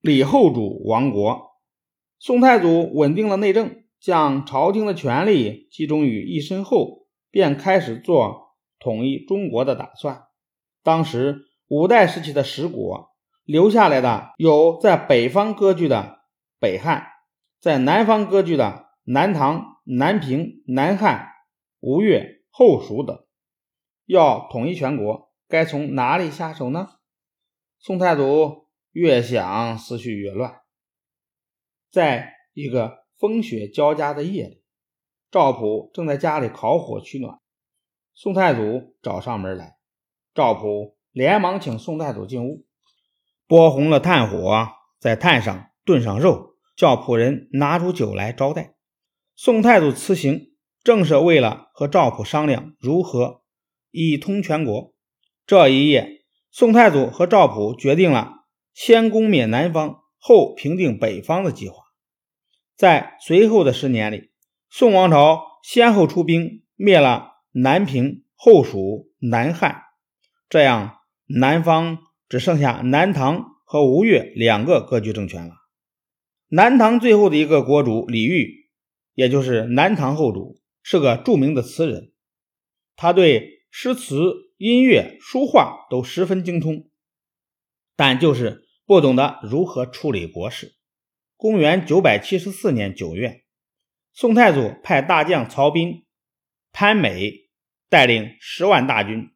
李后主亡国。宋太祖稳定了内政，将朝廷的权力集中于一身后，便开始做统一中国的打算。当时五代时期的十国留下来的有在北方割据的北汉，在南方割据的南唐、南平、南汉、吴越、后蜀等。要统一全国，该从哪里下手呢？宋太祖越想思绪越乱。在一个风雪交加的夜里，赵普正在家里烤火取暖，宋太祖找上门来。赵普连忙请宋太祖进屋，拨红了炭火，在炭上炖上肉，叫仆人拿出酒来招待。宋太祖辞行，正是为了和赵普商量如何一通全国。这一夜，宋太祖和赵普决定了先攻灭南方，后平定北方的计划。在随后的十年里，宋王朝先后出兵灭了南平、后蜀、南汉。这样，南方只剩下南唐和吴越两个割据政权了。南唐最后的一个国主李煜，也就是南唐后主，是个著名的词人，他对诗词、音乐、书画都十分精通，但就是不懂得如何处理国事。公元九百七十四年九月，宋太祖派大将曹彬、潘美带领十万大军。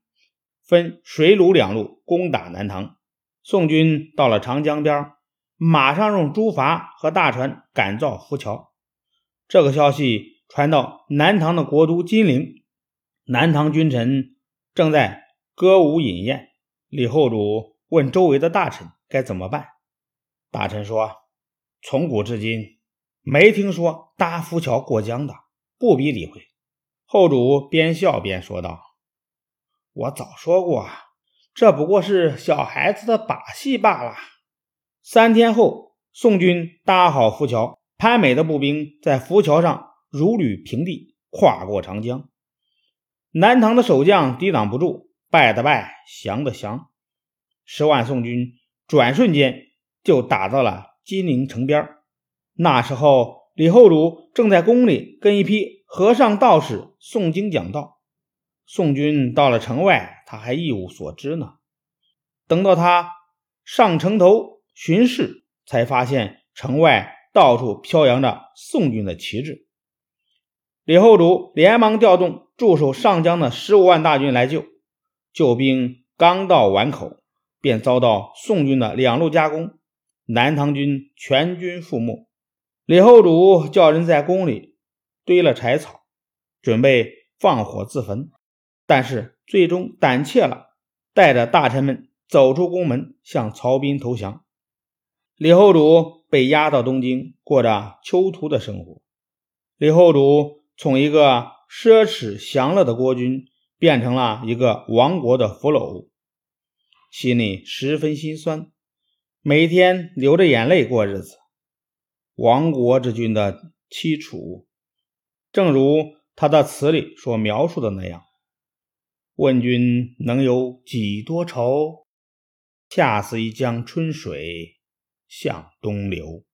分水陆两路攻打南唐，宋军到了长江边，马上用诸筏和大船赶造浮桥。这个消息传到南唐的国都金陵，南唐君臣正在歌舞饮宴。李后主问周围的大臣该怎么办，大臣说：“从古至今，没听说搭浮桥过江的，不必理会。”后主边笑边说道。我早说过，这不过是小孩子的把戏罢了。三天后，宋军搭好浮桥，潘美的步兵在浮桥上如履平地，跨过长江。南唐的守将抵挡不住，败的败，降的降，十万宋军转瞬间就打到了金陵城边。那时候，李后主正在宫里跟一批和尚道士诵经讲道。宋军到了城外，他还一无所知呢。等到他上城头巡视，才发现城外到处飘扬着宋军的旗帜。李后主连忙调动驻守上江的十五万大军来救。救兵刚到碗口，便遭到宋军的两路夹攻，南唐军全军覆没。李后主叫人在宫里堆了柴草，准备放火自焚。但是最终胆怯了，带着大臣们走出宫门，向曹彬投降。李后主被押到东京，过着囚徒的生活。李后主从一个奢侈享乐的国君，变成了一个亡国的俘虏，心里十分心酸，每天流着眼泪过日子。亡国之君的凄楚，正如他的词里所描述的那样。问君能有几多愁？恰似一江春水向东流。